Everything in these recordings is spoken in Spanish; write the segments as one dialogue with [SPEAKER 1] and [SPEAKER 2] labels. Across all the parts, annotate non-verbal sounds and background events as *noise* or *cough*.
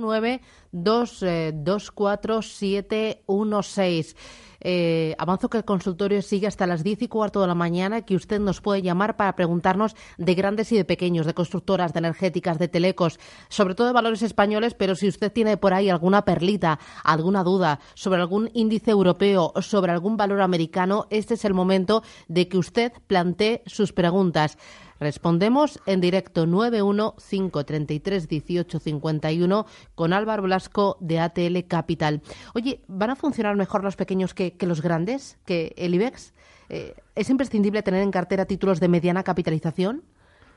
[SPEAKER 1] 9224716. Eh, avanzo que el consultorio sigue hasta las diez y cuarto de la mañana, que usted nos puede llamar para preguntarnos de grandes y de pequeños, de constructoras, de energéticas, de telecos, sobre todo de valores españoles, pero si usted tiene por ahí alguna perlita, alguna duda sobre algún índice europeo, sobre algún valor americano, este es el momento de que usted plantee sus preguntas. Respondemos en directo 915331851 con Álvaro Blasco de ATL Capital. Oye, ¿van a funcionar mejor los pequeños que, los grandes, que el IBEX? Eh, ¿Es imprescindible tener en cartera títulos de mediana capitalización?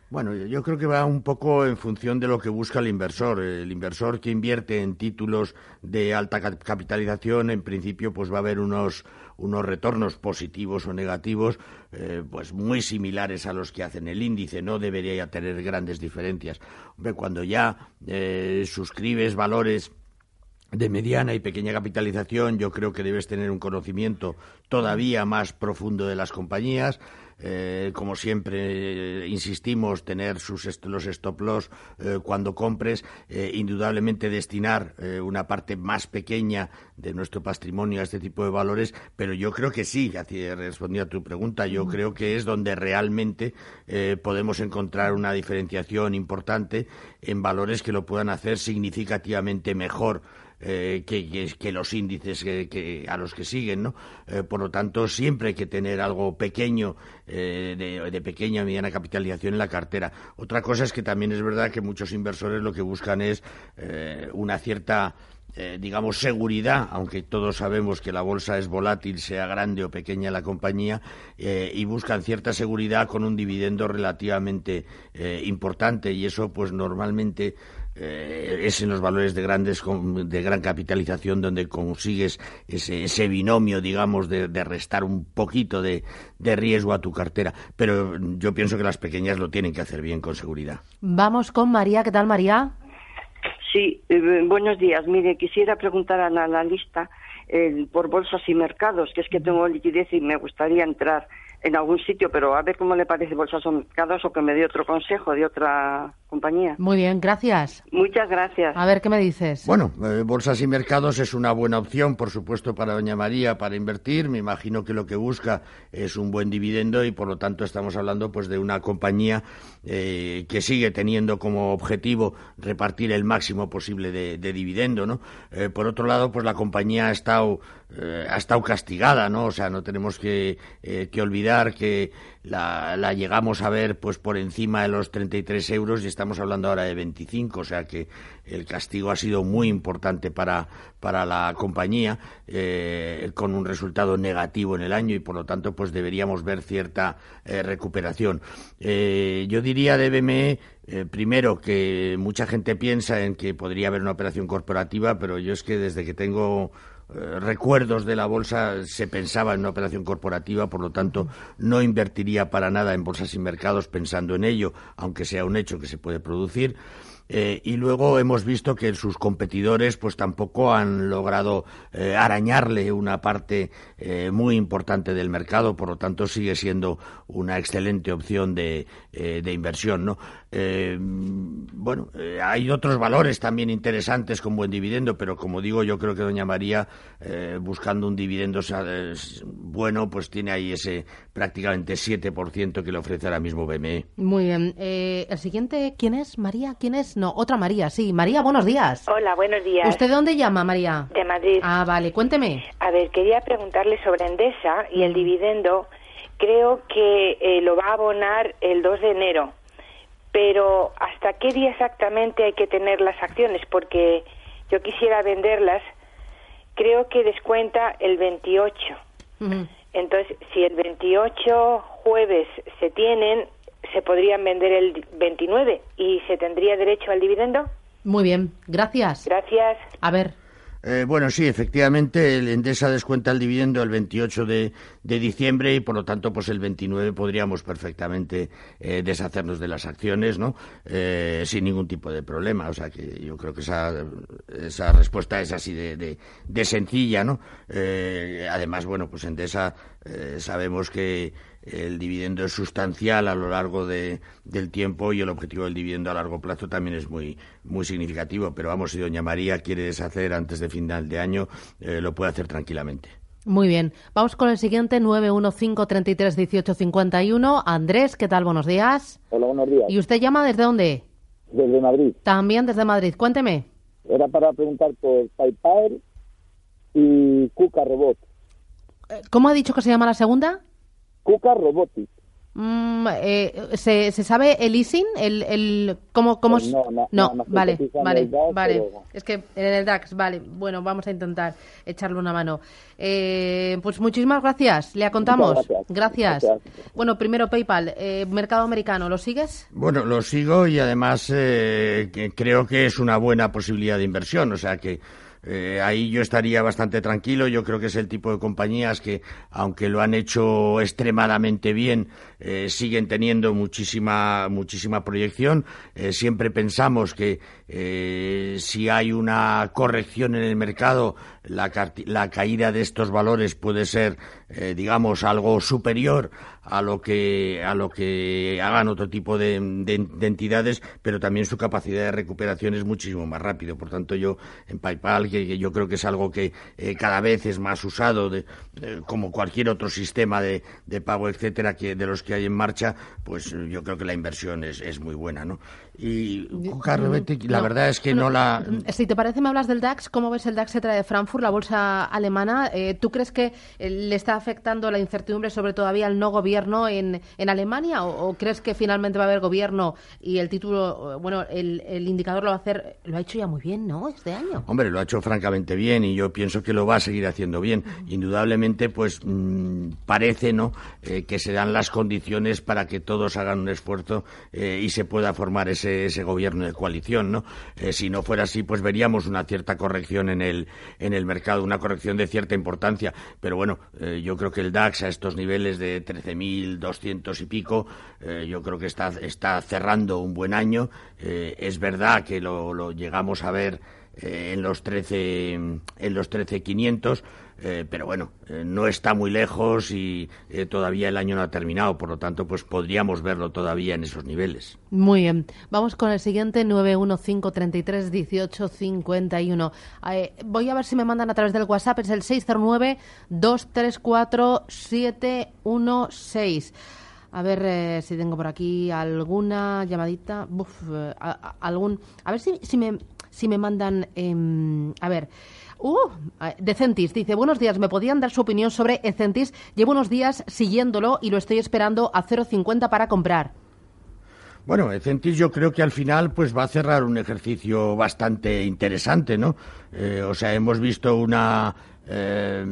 [SPEAKER 2] Bueno, yo creo que va un poco en función de lo que busca el inversor. El inversor que invierte en títulos de alta capitalización, en principio, pues va a haber unos, unos retornos positivos o negativos, eh, pues muy similares a los que hacen el índice. No debería tener grandes diferencias. Cuando ya eh, suscribes valores de mediana y pequeña capitalización, yo creo que debes tener un conocimiento todavía más profundo de las compañías. Eh, como siempre eh, insistimos, tener sus los stop loss eh, cuando compres, indudablemente destinar una parte más pequeña de nuestro patrimonio a este tipo de valores, pero yo creo que sí, respondiendo a tu pregunta, yo creo que es donde realmente podemos encontrar una diferenciación importante en valores que lo puedan hacer significativamente mejor eh, que, los índices que, a los que siguen, ¿no? Eh, por lo tanto, siempre hay que tener algo pequeño, eh, de, pequeña y mediana capitalización en la cartera. Otra cosa es que también es verdad que muchos inversores lo que buscan es una cierta digamos, seguridad, aunque todos sabemos que la bolsa es volátil, sea grande o pequeña la compañía, y buscan cierta seguridad con un dividendo relativamente importante y eso, pues normalmente eh, es en los valores de grandes de gran capitalización donde consigues ese, ese binomio, digamos, de, restar un poquito de, riesgo a tu cartera. Pero yo pienso que las pequeñas lo tienen que hacer bien con seguridad.
[SPEAKER 1] Vamos con María. ¿Qué tal, María?
[SPEAKER 3] Sí, eh, buenos días. Mire, quisiera preguntar a la analista eh, por bolsas y mercados, que es que tengo liquidez y me gustaría entrar en algún sitio, pero a ver cómo le parece bolsas o mercados o que me dé otro consejo de otra compañía.
[SPEAKER 1] Muy bien, gracias.
[SPEAKER 3] Muchas gracias.
[SPEAKER 1] A ver, ¿qué me dices?
[SPEAKER 2] Bueno, eh, bolsas y mercados es una buena opción, por supuesto, para doña María para invertir. Me imagino que lo que busca es un buen dividendo y, por lo tanto, estamos hablando pues de una compañía eh, que sigue teniendo como objetivo repartir el máximo posible de, dividendo, ¿no? Eh, por otro lado, pues la compañía ha estado ha estado castigada, ¿no? O sea, no tenemos que, que olvidar que la, la, llegamos a ver pues por encima de los 33 euros y estamos hablando ahora de 25, o sea que el castigo ha sido muy importante para, para la compañía, eh, con un resultado negativo en el año y por lo tanto pues deberíamos ver cierta eh, recuperación. Eh, yo diría de BME primero que mucha gente piensa en que podría haber una operación corporativa, pero yo es que desde que tengo eh, recuerdos de la bolsa se pensaba en una operación corporativa, por lo tanto no invertiría para nada en bolsas y mercados pensando en ello, aunque sea un hecho que se puede producir. Eh, y luego hemos visto que sus competidores pues tampoco han logrado eh, arañarle una parte muy importante del mercado, por lo tanto sigue siendo una excelente opción de, de inversión, ¿no? Bueno, hay otros valores también interesantes con buen dividendo, pero como digo, yo creo que doña María buscando un dividendo bueno, pues tiene ahí ese prácticamente 7% que le ofrece ahora mismo BME.
[SPEAKER 1] Muy bien. el siguiente, ¿quién es? María, ¿quién es? No, otra María, sí. María, buenos días.
[SPEAKER 4] Hola, buenos días.
[SPEAKER 1] ¿Usted de dónde llama, María?
[SPEAKER 4] De Madrid.
[SPEAKER 1] Ah, vale, cuénteme.
[SPEAKER 4] A ver, quería preguntarle sobre Endesa y el dividendo. Creo que eh, lo va a abonar el 2 de enero. Pero ¿hasta qué día exactamente hay que tener las acciones? Porque yo quisiera venderlas. Creo que descuenta el 28. Entonces, si el 28 jueves se tienen, se podrían vender el 29 y se tendría derecho al dividendo.
[SPEAKER 1] Muy bien, gracias.
[SPEAKER 4] Gracias.
[SPEAKER 1] A ver.
[SPEAKER 2] Eh, bueno, sí, efectivamente, el Endesa descuenta el dividendo el 28 de, diciembre y, por lo tanto, pues el 29 podríamos perfectamente eh, deshacernos de las acciones, ¿no? Eh, sin ningún tipo de problema. O sea, que yo creo que esa, esa respuesta es así de, de, de sencilla, ¿no? además, bueno, pues Endesa sabemos que el dividendo es sustancial a lo largo de, del tiempo y el objetivo del dividendo a largo plazo también es muy, muy significativo. Pero vamos, si doña María quiere deshacer antes de final de año, eh, lo puede hacer tranquilamente.
[SPEAKER 1] Muy bien. Vamos con el siguiente, 915-33-1851. Andrés, ¿qué tal? Buenos días.
[SPEAKER 5] Hola, buenos días.
[SPEAKER 1] ¿Y usted llama desde dónde?
[SPEAKER 5] Desde Madrid.
[SPEAKER 1] También desde Madrid. Cuénteme.
[SPEAKER 5] Era para preguntar por PayPal y Cuca Robot.
[SPEAKER 1] Eh, ¿Cómo ha dicho que se llama la segunda?
[SPEAKER 5] Cuca Robotics.
[SPEAKER 1] Mm, eh, ¿se, ¿se, sabe el leasing? El, el, ¿Cómo, cómo
[SPEAKER 5] Pues no, no,
[SPEAKER 1] no,
[SPEAKER 5] no, no
[SPEAKER 1] vale, vale,
[SPEAKER 5] DAX,
[SPEAKER 1] vale.
[SPEAKER 5] pero-
[SPEAKER 1] Es que en el DAX, vale. Bueno, vamos a intentar echarle una mano. Eh, pues muchísimas gracias. Le contamos.
[SPEAKER 5] Gracias. Gracias.
[SPEAKER 1] Bueno, primero PayPal, eh, mercado americano, ¿lo sigues?
[SPEAKER 2] Bueno, lo sigo y además eh, que creo que es una buena posibilidad de inversión. O sea que eh, ahí yo estaría bastante tranquilo. Yo creo que es el tipo de compañías que, aunque lo han hecho extremadamente bien, eh, siguen teniendo muchísima, muchísima proyección. Eh, siempre pensamos que eh, si hay una corrección en el mercado, la, la caída de estos valores puede ser, eh, digamos, algo superior a lo que a lo que hagan otro tipo de, de- de entidades, pero también su capacidad de recuperación es muchísimo más rápido. Por tanto, yo en PayPal, que, yo creo que es algo que eh, cada vez es más usado, de, eh, como cualquier otro sistema de, de pago, etcétera, que de los que hay en marcha, pues yo creo que la inversión es, es muy buena, ¿no? Y Cuca Robotic, la
[SPEAKER 1] No.
[SPEAKER 2] verdad es que no la
[SPEAKER 1] Si te parece, me hablas del DAX. ¿Cómo ves el DAX se trae de Frankfurt, la bolsa alemana? Eh, ¿Tú crees que eh, le está afectando la incertidumbre sobre todavía el no gobierno en, en Alemania? ¿O, o crees que finalmente va a haber gobierno y el título, eh, bueno, el, el indicador lo va a hacer? Lo ha hecho ya muy bien, ¿no? Este año.
[SPEAKER 2] Hombre, lo ha hecho francamente bien y yo pienso que lo va a seguir haciendo bien. Indudablemente, pues mm, parece, ¿no?, eh, que se dan las condiciones para que todos hagan un esfuerzo eh, y se pueda formar ese, ese gobierno de coalición, ¿no? Eh, si no fuera así, pues veríamos una cierta corrección en el, en el mercado, una corrección de cierta importancia. Pero bueno, eh, yo creo que el DAX a estos niveles de 13.200 y pico, eh, yo creo que está, está cerrando un buen año. Eh, es verdad que lo, lo llegamos a ver eh, en los 13 en los 13.500 eh, pero bueno eh, no está muy lejos y eh, todavía el año no ha terminado por lo tanto pues podríamos verlo todavía en esos niveles
[SPEAKER 1] Muy bien. Vamos con el siguiente, 915331851. Eh, voy a ver si me mandan a través del WhatsApp, es el 609-234-716. A ver eh, si tengo por aquí alguna llamadita. A, a- algún, a ver si, si, me, si me mandan... em, a ver. Uh, Decentis dice, buenos días, ¿me podían dar su opinión sobre Ecentis? Llevo unos días siguiéndolo y lo estoy esperando a 0,50 para comprar.
[SPEAKER 2] Bueno, Ecentis yo creo que al final pues va a cerrar un ejercicio bastante interesante, ¿no? Eh, o sea, hemos visto una eh,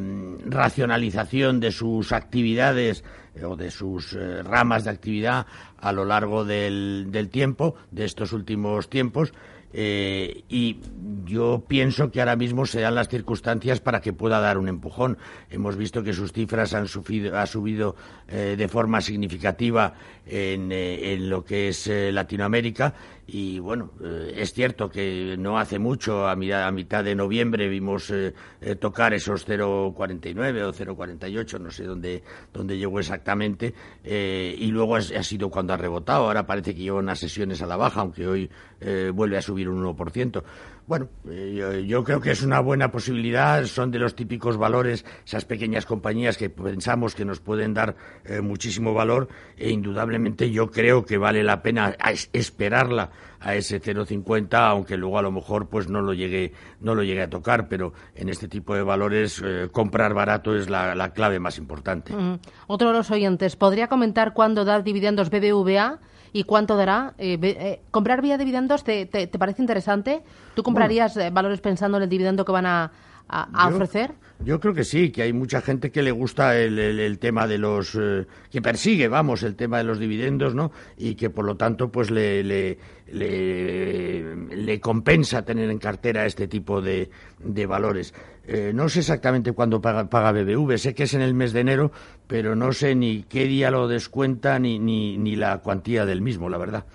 [SPEAKER 2] racionalización de sus actividades eh, o de sus ramas de actividad a lo largo del, del tiempo, de estos últimos tiempos. Eh, y yo pienso que ahora mismo se dan las circunstancias para que pueda dar un empujón. Hemos visto que sus cifras han subido, ha subido eh, de forma significativa en, eh, lo que es Latinoamérica y bueno, eh, es cierto que no hace mucho, a, a mitad de noviembre, vimos eh, eh, tocar esos 0,49 o 0,48, no sé dónde, dónde llegó exactamente, eh, y luego ha, ha sido cuando ha rebotado. Ahora parece que lleva unas sesiones a la baja, aunque hoy eh, vuelve a subir un 1%. Bueno, eh, yo, creo que es una buena posibilidad, son de los típicos valores, esas pequeñas compañías que pensamos que nos pueden dar eh, muchísimo valor e indudablemente yo creo que vale la pena esperarla a ese 0,50, aunque luego a lo mejor pues no lo llegue, no lo llegue a tocar, pero en este tipo de valores eh, comprar barato es la, la clave más importante.
[SPEAKER 1] Mm. Otro de los oyentes, ¿podría comentar cuándo da dividendos BBVA y cuánto dará? Eh, eh, ¿Comprar vía dividendos te, te- te parece interesante? ¿Tú comprarías eh, valores pensando en el dividendo que van a, a- a
[SPEAKER 2] Yo-
[SPEAKER 1] ofrecer?
[SPEAKER 2] Yo creo que sí, que hay mucha gente que le gusta el, el- el tema de los... eh, que persigue, vamos, el tema de los dividendos, ¿no? Y que por lo tanto, pues le, le, le, le compensa tener en cartera este tipo de, de valores. Eh, no sé exactamente cuándo paga, paga BBV, sé que es en el mes de enero, pero no sé ni qué día lo descuenta ni, ni, ni la cuantía del mismo, la verdad.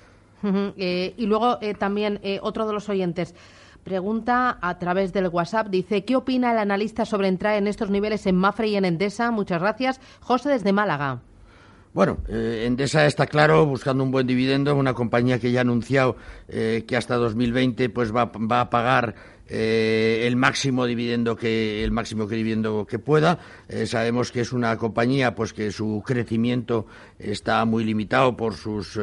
[SPEAKER 1] Eh, y luego eh, también otro de los oyentes pregunta a través del WhatsApp, dice, ¿qué opina el analista sobre entrar en estos niveles en Mafre y en Endesa? Muchas gracias. José desde Málaga.
[SPEAKER 2] Bueno, eh, Endesa está claro, buscando un buen dividendo, una compañía que ya ha anunciado eh, que hasta 2020 pues va, va a pagar eh, el máximo dividendo que el máximo dividendo que pueda. Eh, sabemos que es una compañía pues que su crecimiento está muy limitado por sus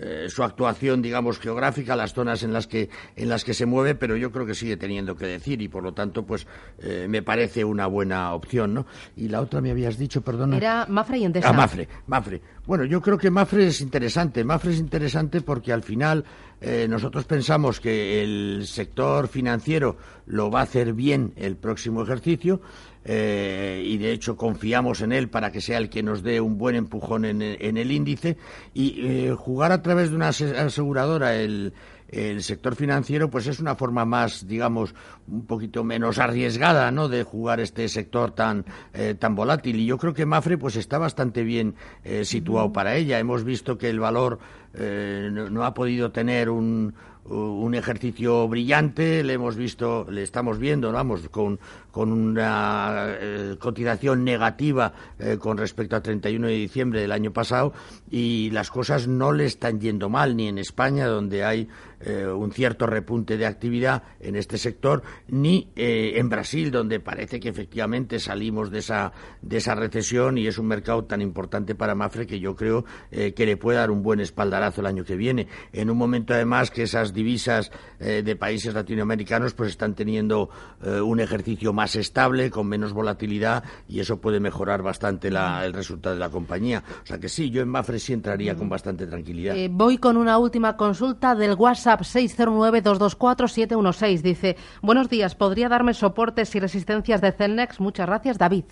[SPEAKER 2] eh, su actuación, digamos, geográfica, las zonas en las que en las que se mueve, pero yo creo que sigue teniendo que decir y por lo tanto, pues eh, me parece una buena opción, ¿no? Y la otra me habías dicho, perdona.
[SPEAKER 1] Era Mafre y Endesa.
[SPEAKER 2] Ah, Mafre, Mafre. Bueno, yo creo que Mafre es interesante. Mafre es interesante porque al final eh, nosotros pensamos que el sector financiero lo va a hacer bien el próximo ejercicio eh, y de hecho confiamos en él para que sea el que nos dé un buen empujón en, en el índice. Y eh, jugar a través de una ase- aseguradora el, el sector financiero pues es una forma más digamos un poquito menos arriesgada no de jugar este sector tan eh, tan volátil. Y yo creo que Mafre pues está bastante bien eh, situado para ella. Hemos visto que el valor no, no ha podido tener un un ejercicio brillante, le hemos visto, le estamos viendo, vamos, con, con una eh, cotización negativa eh, con respecto a 31 de diciembre del año pasado y las cosas no le están yendo mal ni en España, donde hay eh, un cierto repunte de actividad en este sector, ni en Brasil, donde parece que efectivamente salimos de esa, de esa recesión y es un mercado tan importante para Mafre que yo creo que le puede dar un buen espaldarazo el año que viene. En un momento, además, que esas divisas eh, de países latinoamericanos pues están teniendo eh, un ejercicio más estable, con menos volatilidad y eso puede mejorar bastante la- el resultado de la compañía. O sea que sí, yo en Mafre sí entraría con bastante tranquilidad.
[SPEAKER 1] Eh, voy con una última consulta del WhatsApp 609-224-716. Dice, buenos días, ¿podría darme soportes y resistencias de Celnex? Muchas gracias, David.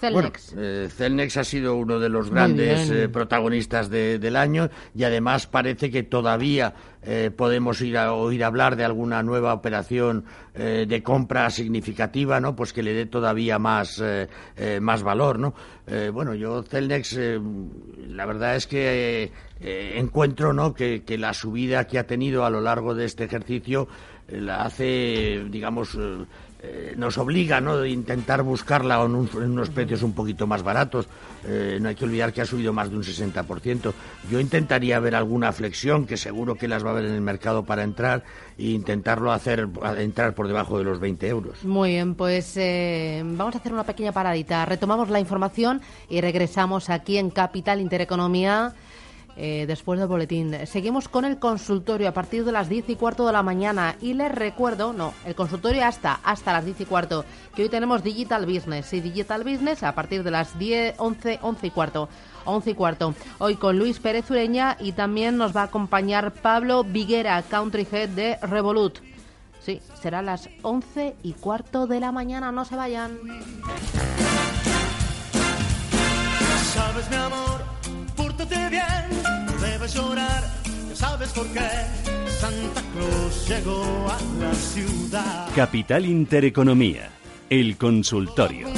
[SPEAKER 2] Bueno,
[SPEAKER 1] Celnex.
[SPEAKER 2] eh, Celnex ha sido uno de los grandes eh, protagonistas de- del año y además parece que todavía eh, podemos ir a oír hablar de alguna nueva operación de compra significativa, ¿no? Pues que le dé todavía más más valor, ¿no? Bueno, yo Celnex, la verdad es que encuentro, ¿no? Que, que la subida que ha tenido a lo largo de este ejercicio la hace, digamos. eh, eh, nos obliga ¿no? intentar buscarla en, un- en unos precios un poquito más baratos. Eh, no hay que olvidar que ha subido más de un 60%. Yo intentaría ver alguna flexión, que seguro que las va a haber en el mercado para entrar, e intentarlo hacer entrar por debajo de los 20 euros.
[SPEAKER 1] Muy bien, pues vamos a hacer una pequeña paradita. Retomamos la información y regresamos aquí en Capital Intereconomía. Eh, después del boletín. Seguimos con el consultorio a partir de las 10 y cuarto de la mañana. Y les recuerdo, no, el consultorio hasta, hasta las 10 y cuarto, que hoy tenemos Digital Business. Y Digital Business a partir de las 10, 11, 11 y cuarto. 11 y cuarto. Hoy con Luis Pérez Ureña y también nos va a acompañar Pablo Viguera, Country Head de Revolut. Sí, será las 11 y cuarto de la mañana. No se vayan.
[SPEAKER 6] Sabes, mi amor, pórtate bien, debes llorar, ya sabes por qué. Santa Claus llegó a la ciudad.
[SPEAKER 7] Capital Intereconomía, el consultorio.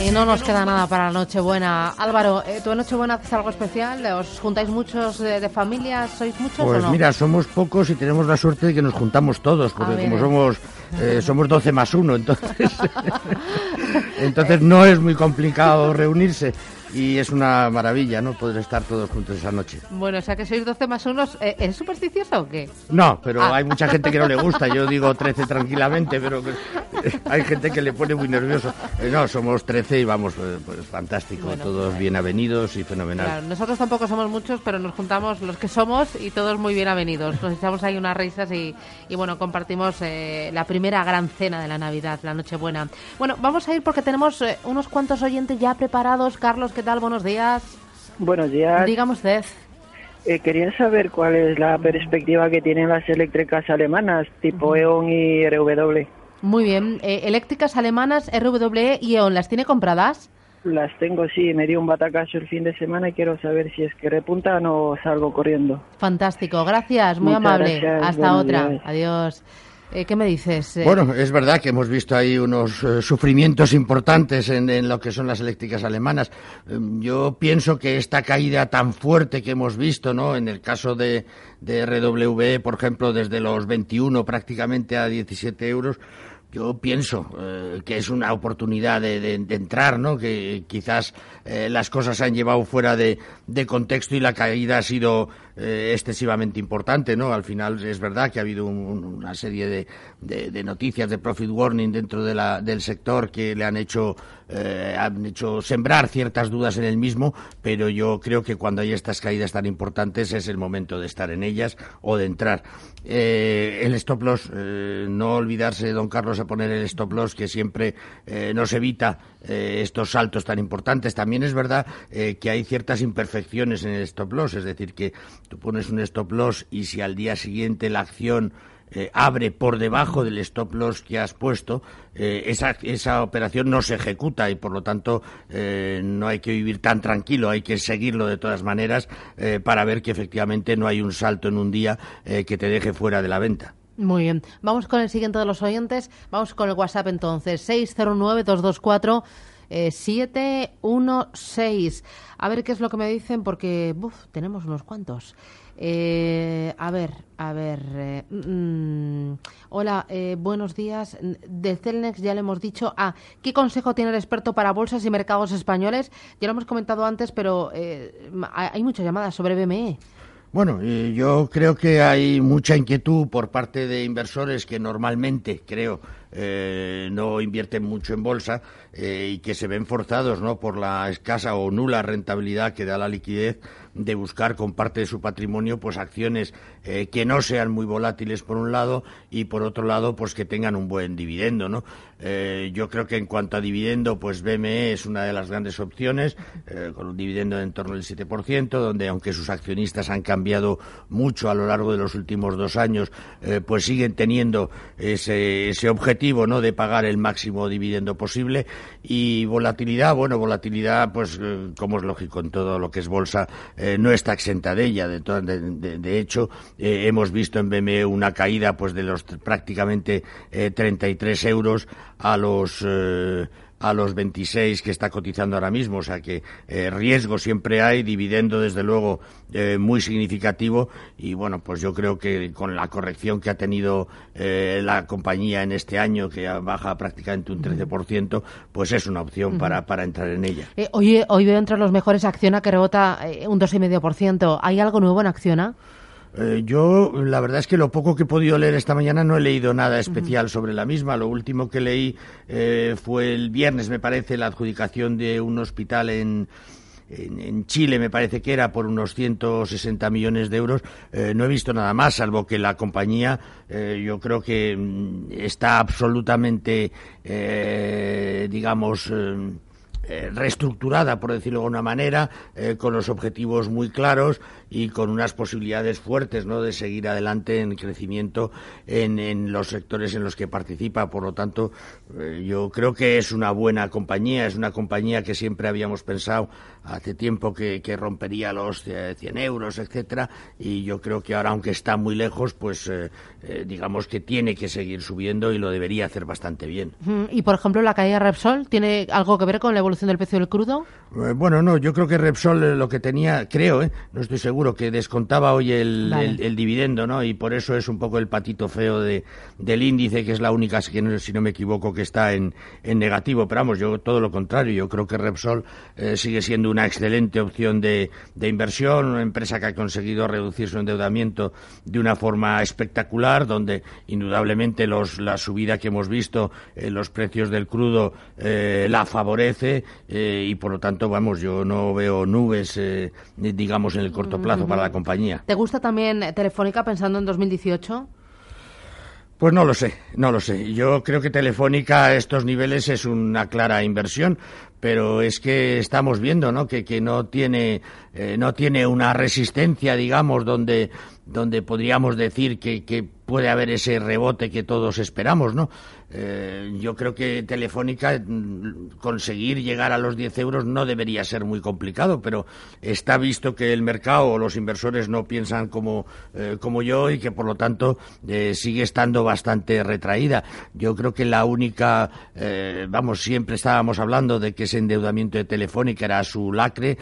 [SPEAKER 1] Y no nos queda nada para la Nochebuena. Álvaro, eh, ¿tú en Nochebuena haces algo especial? ¿Os juntáis muchos de, de familia? ¿Sois muchos
[SPEAKER 2] Pues
[SPEAKER 1] o no?
[SPEAKER 2] mira, somos pocos y tenemos la suerte de que nos juntamos todos, porque
[SPEAKER 1] bien.
[SPEAKER 2] como somos eh, *laughs* somos 12 más uno, entonces *laughs* entonces no es muy complicado reunirse y es una maravilla, ¿no? Poder estar todos juntos esa noche.
[SPEAKER 1] Bueno, o sea que sois 12 más unos. Eh, ¿Eres supersticioso o qué?
[SPEAKER 2] No, pero
[SPEAKER 1] Ah.
[SPEAKER 2] hay mucha gente que no le gusta. Yo digo 13 tranquilamente, pero que- hay gente que le pone muy nervioso. Eh, no, somos 13 y vamos, eh, pues fantástico.
[SPEAKER 1] Bueno,
[SPEAKER 2] todos
[SPEAKER 1] pues,
[SPEAKER 2] bien avenidos y fenomenal.
[SPEAKER 1] Claro, nosotros tampoco somos muchos, pero nos juntamos los que somos y todos muy bien avenidos. Nos echamos ahí unas risas y, y bueno, compartimos eh, la primera gran cena de la Navidad, la Nochebuena. Bueno, vamos a ir porque tenemos eh, unos cuantos oyentes ya preparados. Carlos, ¿qué tal? Buenos días.
[SPEAKER 8] Buenos días.
[SPEAKER 1] Dígame usted.
[SPEAKER 8] Eh, quería saber cuál es la perspectiva que tienen las eléctricas alemanas tipo E.ON y RW.
[SPEAKER 1] Muy bien. Eh, eléctricas alemanas, RWE y E.ON, ¿las tiene compradas?
[SPEAKER 8] Las tengo, sí, me dio un batacazo el fin de semana y quiero saber si es que repuntan o salgo corriendo.
[SPEAKER 1] Fantástico, gracias, muy
[SPEAKER 8] Muchas
[SPEAKER 1] amable.
[SPEAKER 8] gracias,
[SPEAKER 1] Hasta otra.
[SPEAKER 8] días.
[SPEAKER 1] Adiós. Eh, ¿Qué me dices? Eh,
[SPEAKER 2] Bueno, es verdad que hemos visto ahí unos eh, sufrimientos importantes en, en lo que son las eléctricas alemanas. Eh, yo pienso que esta caída tan fuerte que hemos visto, ¿no? En el caso de, de RWE, por ejemplo, desde los 21 prácticamente a 17 euros, yo pienso eh, que es una oportunidad de, entrar, ¿no? Que quizás eh, las cosas se han llevado fuera de, contexto y la caída ha sido eh, excesivamente importante, ¿no? Al final es verdad que ha habido una serie de, noticias de profit warning dentro del sector que le han hecho han hecho sembrar ciertas dudas en el mismo, pero yo creo que cuando hay estas caídas tan importantes es el momento de estar en ellas o de entrar. el stop loss, no olvidarse, don Carlos a poner el stop loss que siempre eh, nos evita eh, estos saltos tan importantes. También es verdad eh, que hay ciertas imperfecciones en el stop loss, es decir, que tú pones un stop loss y si al día siguiente la acción abre por debajo del stop loss que has puesto, esa, esa, operación no se ejecuta y por lo tanto no hay que vivir tan tranquilo, hay que seguirlo de todas maneras para ver que efectivamente no hay un salto en un día que te deje fuera de la venta.
[SPEAKER 1] Muy bien. Vamos con el siguiente de los oyentes. Vamos con el WhatsApp entonces. 609-224. 716. A ver qué es lo que me dicen, porque tenemos unos cuantos. Eh, a ver, a ver. Eh, mm, hola, eh, buenos días. De Celnex ya le hemos dicho. Ah, ¿qué consejo tiene el experto para bolsas y mercados españoles? Ya lo hemos comentado antes, pero hay muchas llamadas sobre BME.
[SPEAKER 2] Bueno, yo creo que hay mucha inquietud por parte de inversores que normalmente, creo, eh, no invierten mucho en bolsa eh, y que se ven forzados ¿no? por la escasa o nula rentabilidad que da la liquidez de buscar con parte de su patrimonio pues acciones eh, que no sean muy volátiles por un lado y por otro lado pues que tengan un buen dividendo no eh, yo creo que en cuanto a dividendo pues BME es una de las grandes opciones eh, con un dividendo de en torno al 7% donde aunque sus accionistas han cambiado mucho a lo largo de los últimos dos años pues siguen teniendo ese, ese objetivo no de pagar el máximo dividendo posible y volatilidad bueno volatilidad pues como es lógico en todo lo que es bolsa eh, no está exenta de ella. De, de, hecho, eh, hemos visto en BME una caída pues de los prácticamente 33 eh, euros a los a los 26 que está cotizando ahora mismo. O sea que eh, riesgo siempre hay, dividendo desde luego eh, muy significativo. Y bueno, pues yo creo que con la corrección que ha tenido eh, la compañía en este año, que baja prácticamente un 13%, pues es una opción para, para entrar en ella.
[SPEAKER 1] hoy, hoy veo entre los mejores Acciona que rebota un 2,5%. ¿Hay algo nuevo en Acciona?
[SPEAKER 2] Eh, yo, la verdad es que lo poco que he podido leer esta mañana no he leído nada especial sobre la misma. Lo último que leí eh, fue el viernes, me parece, la adjudicación de un hospital en, en, Chile, me parece que era por unos 160 millones de euros. Eh, no he visto nada más, salvo que la compañía, yo creo que mm, está absolutamente, digamos, eh, reestructurada, por decirlo de alguna manera, eh, con los objetivos muy claros y con unas posibilidades fuertes ¿no? de seguir adelante en crecimiento en, en los sectores en los que participa. Por lo tanto, eh, yo creo que es una buena compañía, es una compañía que siempre habíamos pensado hace tiempo que, rompería los 100 euros, etcétera, y yo creo que ahora, aunque está muy lejos, pues digamos que tiene que seguir subiendo y lo debería hacer bastante bien.
[SPEAKER 1] Y, por ejemplo, la caída Repsol tiene algo que ver con la evolución del precio del crudo?
[SPEAKER 2] Eh, bueno, no, yo creo que Repsol eh, lo que tenía, creo, eh, no estoy seguro, que descontaba hoy el, el, dividendo, ¿no? Y por eso es un poco el patito feo de, del índice, que es la única, si no me equivoco, que está en, en negativo. Pero vamos, yo todo lo contrario, yo creo que Repsol sigue siendo una excelente opción de, de inversión, una empresa que ha conseguido reducir su endeudamiento de una forma espectacular, donde indudablemente los, la subida que hemos visto en los precios del crudo la favorece eh, y por lo tanto, vamos, yo no veo nubes, eh, digamos, en el corto plazo para la compañía.
[SPEAKER 1] ¿Te gusta también Telefónica pensando en 2018?
[SPEAKER 2] Pues no lo sé, no lo sé. Yo creo que Telefónica a estos niveles es una clara inversión, pero es que estamos viendo, ¿no? Que, que no tiene eh, no tiene una resistencia, digamos, donde donde podríamos decir que, que puede haber ese rebote que todos esperamos, ¿no? Eh, yo creo que Telefónica mm, conseguir llegar a los 10 euros no debería ser muy complicado, pero está visto que el mercado o los inversores no piensan como, eh, como yo y que por lo tanto eh, sigue estando bastante retraída. Yo creo que la única, vamos, siempre estábamos hablando de que ese endeudamiento de Telefónica era su lacre.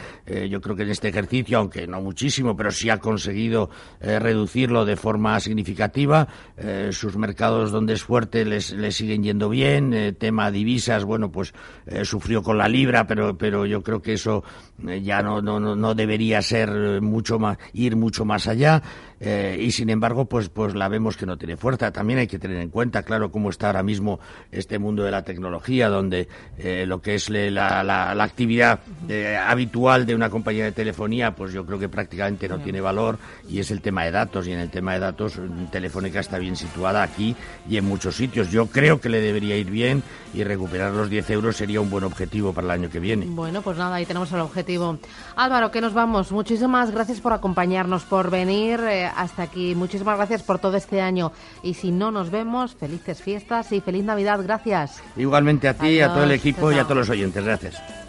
[SPEAKER 2] yo creo que en este ejercicio, aunque no muchísimo, pero sí ha conseguido reducirlo de forma significativa eh, sus mercados donde es fuerte les, les siguen yendo bien, eh, tema divisas, bueno, pues eh, sufrió con la libra, pero, pero yo creo que eso eh, ya no, no, no, debería ser mucho más, ir mucho más allá. Eh, y sin embargo, pues, pues la vemos que no tiene fuerza. También hay que tener en cuenta, claro, cómo está ahora mismo este mundo de la tecnología, donde eh, lo que es la, la- la actividad eh, habitual de una compañía de telefonía, pues yo creo que prácticamente no tiene valor y es el tema de datos. Y en el tema de datos, mm, Telefónica está bien situada aquí y en muchos sitios. Yo creo que le debería ir bien y recuperar los 10 euros sería un buen objetivo para el año que viene.
[SPEAKER 1] Bueno, pues nada, ahí tenemos el objetivo. Álvaro, que nos vamos. Muchísimas gracias por acompañarnos, por venir eh, hasta aquí. Muchísimas gracias por todo este año. Y si no nos vemos, felices fiestas y feliz Navidad. Gracias.
[SPEAKER 2] Igualmente a ti, a todo el equipo y a todos los oyentes. Gracias.